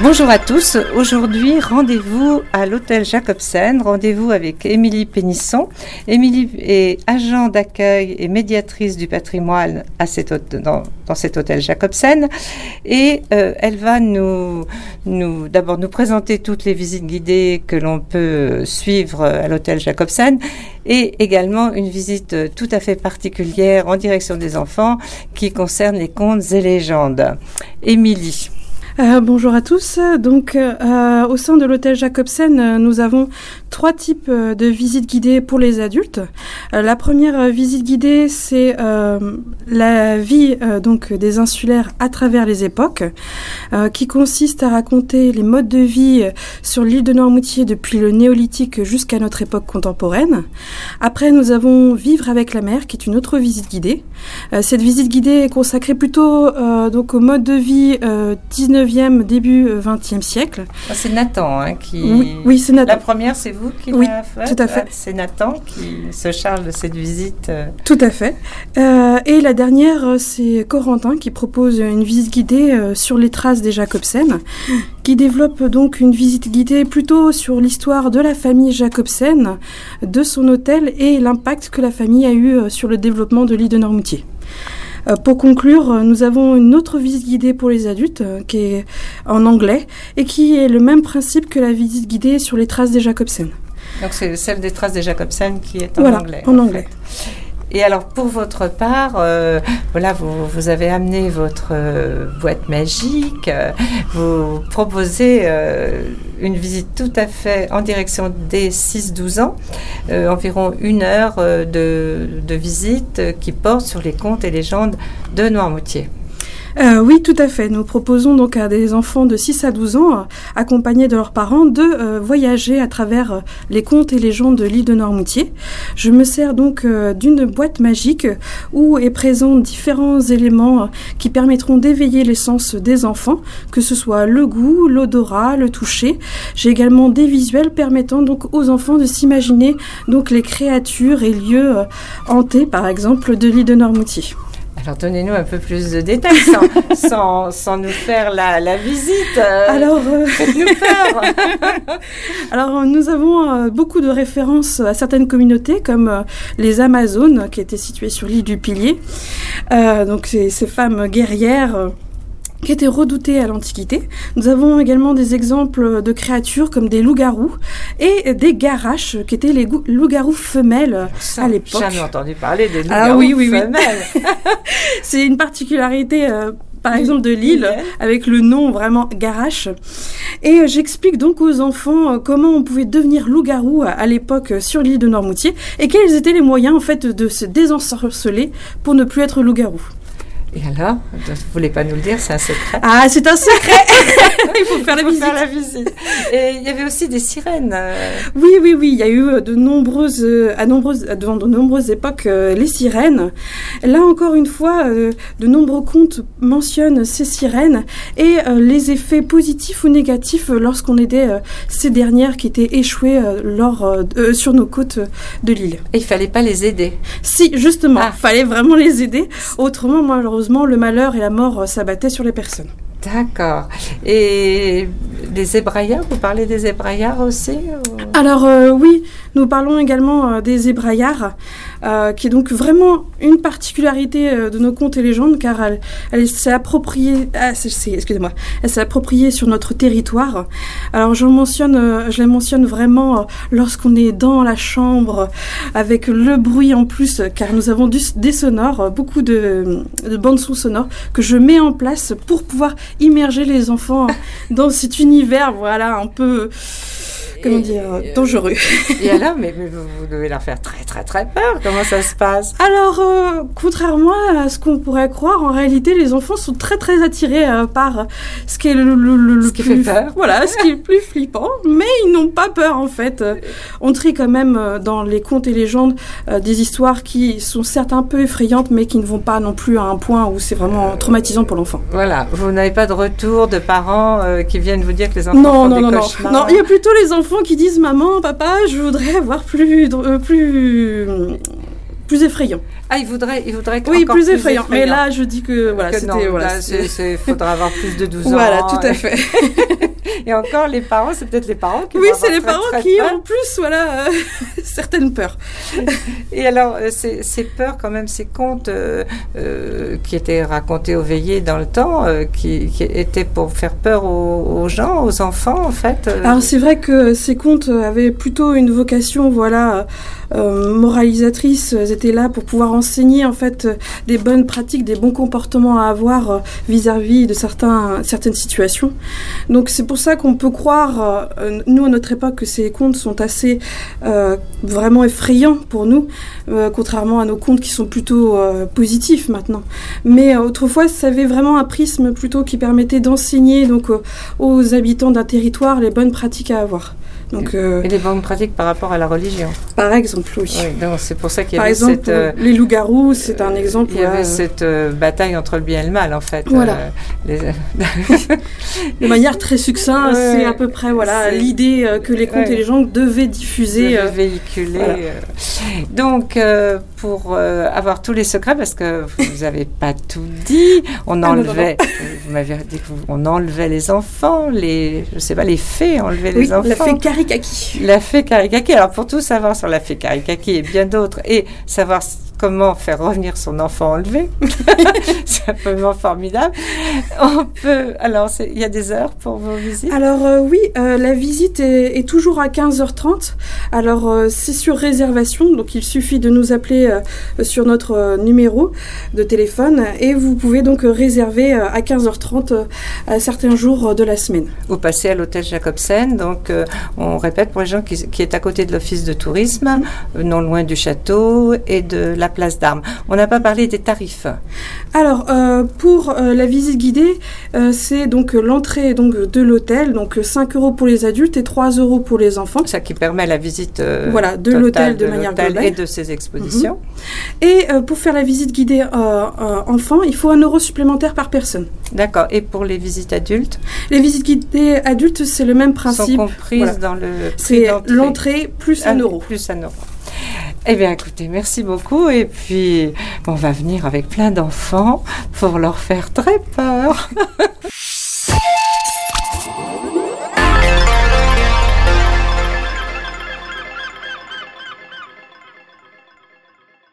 Bonjour à tous. Aujourd'hui, rendez-vous à l'hôtel Jacobsen. Rendez-vous avec Émilie Pénisson. Émilie est agent d'accueil et médiatrice du patrimoine à dans, cet hôtel Jacobsen. Et euh, elle va nous, nous d'abord nous présenter toutes les visites guidées que l'on peut suivre à l'hôtel Jacobsen et également une visite tout à fait particulière en direction des enfants qui concerne les contes et légendes. Émilie. Euh, bonjour à tous. Donc, euh, au sein de l'hôtel Jacobsen, euh, nous avons trois types de visites guidées pour les adultes. la première visite guidée, c'est la vie donc des insulaires à travers les époques, qui consiste à raconter les modes de vie sur l'île de Noirmoutier depuis le néolithique jusqu'à notre époque contemporaine. Après, nous avons Vivre avec la mer, qui est une autre visite guidée. cette visite guidée est consacrée plutôt donc au mode de vie 19 début 20e siècle. Ah, c'est Nathan hein, qui. Oui, c'est Nathan. La première, c'est vous qui oui, fait Tout à fait. C'est Nathan qui se charge de cette visite. Euh. Tout à fait. Euh, et la dernière, euh, c'est Corentin qui propose une visite guidée sur les traces des Jacobsen, qui développe donc une visite guidée plutôt sur l'histoire de la famille Jacobsen, de son hôtel et l'impact que la famille a eu sur le développement de l'île de Normoutier. Euh, pour conclure, euh, nous avons une autre visite guidée pour les adultes euh, qui est en anglais et qui est le même principe que la visite guidée sur les traces des Jacobsen. Donc c'est celle des traces des Jacobsen qui est en voilà, anglais. En, anglais. Et alors pour votre part, euh, voilà, vous, avez amené votre euh, boîte magique, euh, vous proposez une visite tout à fait en direction des 6-12 ans, environ une heure de, de visite qui porte sur les contes et légendes de Noirmoutier. Euh, oui, tout à fait. Nous proposons donc à des enfants de 6 à 12 ans, euh, accompagnés de leurs parents, de euh, voyager à travers les contes et légendes de l'île de Normoutier. Je me sers donc d'une boîte magique où est présent différents éléments qui permettront d'éveiller les sens des enfants, que ce soit le goût, l'odorat, le toucher. J'ai également des visuels permettant donc aux enfants de s'imaginer donc les créatures et lieux hantés, par exemple, de l'île de Normoutier. Alors donnez-nous un peu plus de détails sans, sans, nous faire la, la visite. Euh, Alors, euh, peur. Alors nous avons euh, beaucoup de références à certaines communautés comme les Amazones qui étaient situées sur l'île du Pilier. donc ces, ces femmes guerrières qui étaient redoutées à l'Antiquité. Nous avons également des exemples de créatures comme des loups-garous et des garaches, qui étaient les loups-garous femelles à l'époque. Jamais entendu parler des ah loups-garous femelles. C'est une particularité. Euh, par exemple de l'île, avec le nom vraiment Garache. Et euh, j'explique donc aux enfants euh, comment on pouvait devenir loup-garou à, l'époque sur l'île de Normoutier et quels étaient les moyens en fait de se désensorceler pour ne plus être loup-garou. Et alors, vous ne voulez pas nous le dire, c'est un secret Ah, c'est un secret Il faut faire la, visite. faire la visite. Et il y avait aussi des sirènes. Euh. Oui, oui, oui, il y a eu de nombreuses, à nombreuses, devant de nombreuses époques, euh, les sirènes. Là, encore une fois, euh, de nombreux contes mentionnent ces sirènes et les effets positifs ou négatifs lorsqu'on aidait ces dernières qui étaient échouées lors, sur nos côtes de l'île. Et il fallait pas les aider Si, justement, il ah. fallait vraiment les aider. Autrement, malheureusement, le malheur et la mort s'abattaient sur les personnes. D'accord. Et les zébraillards, vous parlez des zébraillards aussi Alors euh, oui, nous parlons également euh, des zébraillards, euh, qui est donc vraiment une particularité de nos contes et légendes, car elle, s'est appropriée, ah, excusez-moi, elle s'est appropriée sur notre territoire. Alors je mentionne, je les mentionne vraiment lorsqu'on est dans la chambre, avec le bruit en plus, car nous avons des sonores, beaucoup de, de bandes son sonores que je mets en place pour pouvoir immerger les enfants dans cet univers, voilà, un peu comment dire, dangereux. Et alors, mais, vous, devez leur faire très très très peur. Comment ça se passe? Alors, euh, contrairement à ce qu'on pourrait croire, en réalité, les enfants sont très très attirés euh, par ce qui est le, le, ce qui fait peur. Voilà, ce qui est le plus flippant. Mais ils n'ont pas peur en fait. On trie quand même euh, dans les contes et légendes des histoires qui sont certes un peu effrayantes, mais qui ne vont pas non plus à un point où c'est vraiment traumatisant pour l'enfant. Voilà, vous n'avez pas de retour de parents qui viennent vous dire que les enfants non, font non, des non, cauchemars? Non, il y a plutôt les enfants qui disent maman, papa, je voudrais avoir plus, euh, plus, plus effrayant. Ah, il voudrait, il voudrait Oui, plus, effrayant. Mais là, je dis que voilà, c'était voilà, il faudra avoir plus de 12 ans. Voilà, tout à fait. Et encore, les parents, c'est peut-être les parents qui Oui, c'est les parents qui ont plus, voilà, euh, certaines peurs. Et alors, euh, ces, ces, peurs, quand même, ces contes euh, qui étaient racontés aux veillées dans le temps, qui, qui, étaient pour faire peur aux, aux, gens, aux enfants, en fait. Alors, c'est vrai que ces contes avaient plutôt une vocation, voilà, moralisatrice. Ils étaient là pour pouvoir enseigner, en fait, des bonnes pratiques, des bons comportements à avoir vis-à-vis de certains, certaines situations. Donc, c'est pour ça qu'on peut croire, euh, nous à notre époque, que ces contes sont assez euh, vraiment effrayants pour nous, euh, contrairement à nos contes qui sont plutôt positifs maintenant. Mais autrefois, ça avait vraiment un prisme plutôt qui permettait d'enseigner donc aux habitants d'un territoire les bonnes pratiques à avoir. Donc, euh, et les bonnes pratiques par rapport à la religion. Par exemple, oui. donc c'est pour ça qu'il y avait exemple, cette, euh, les loups-garous, c'est un exemple. Il y avait cette euh, bataille entre le bien et le mal, en fait. Voilà. de manière très succincte, c'est à peu près voilà l'idée que les contes et les gens devaient diffuser, devaient véhiculer. Donc, pour avoir tous les secrets, parce que vous n'avez pas tout dit, on ah, enlevait. vous m'avez dit qu'on enlevait les enfants, les, je sais pas, les fées, enlever les enfants. La fée Karikaki. La fée Karikaki. Alors pour tout savoir sur la fée Karikaki et bien d'autres, et savoir comment faire revenir son enfant enlevé. c'est absolument formidable. On peut. Alors, il y a des heures pour vos visites? Alors, euh, oui, euh, la visite est, toujours à 15h30. Alors, euh, c'est sur réservation. Donc, il suffit de nous appeler sur notre numéro de téléphone et vous pouvez donc réserver à 15h30 à certains jours de la semaine. Vous passez à l'hôtel Jacobsen. Donc, on répète pour les gens qui, qui est à côté de l'office de tourisme, non loin du château et de la place d'armes. On n'a pas parlé des tarifs. Alors, euh, pour euh, la visite guidée, euh, c'est donc l'entrée donc de l'hôtel, donc 5 euros pour les adultes et 3 euros pour les enfants. Ça qui permet la visite voilà, de l'hôtel de, manière globale. Et de ses expositions. Mhm. Et pour faire la visite guidée enfant, il faut un euro supplémentaire par personne. D'accord. Et pour les visites adultes? Les visites guidées adultes, c'est le même principe. Sont comprises dans le. C'est l'entrée plus un euro. Plus un euro. Eh bien, écoutez, merci beaucoup. Et puis, on va venir avec plein d'enfants pour leur faire très peur.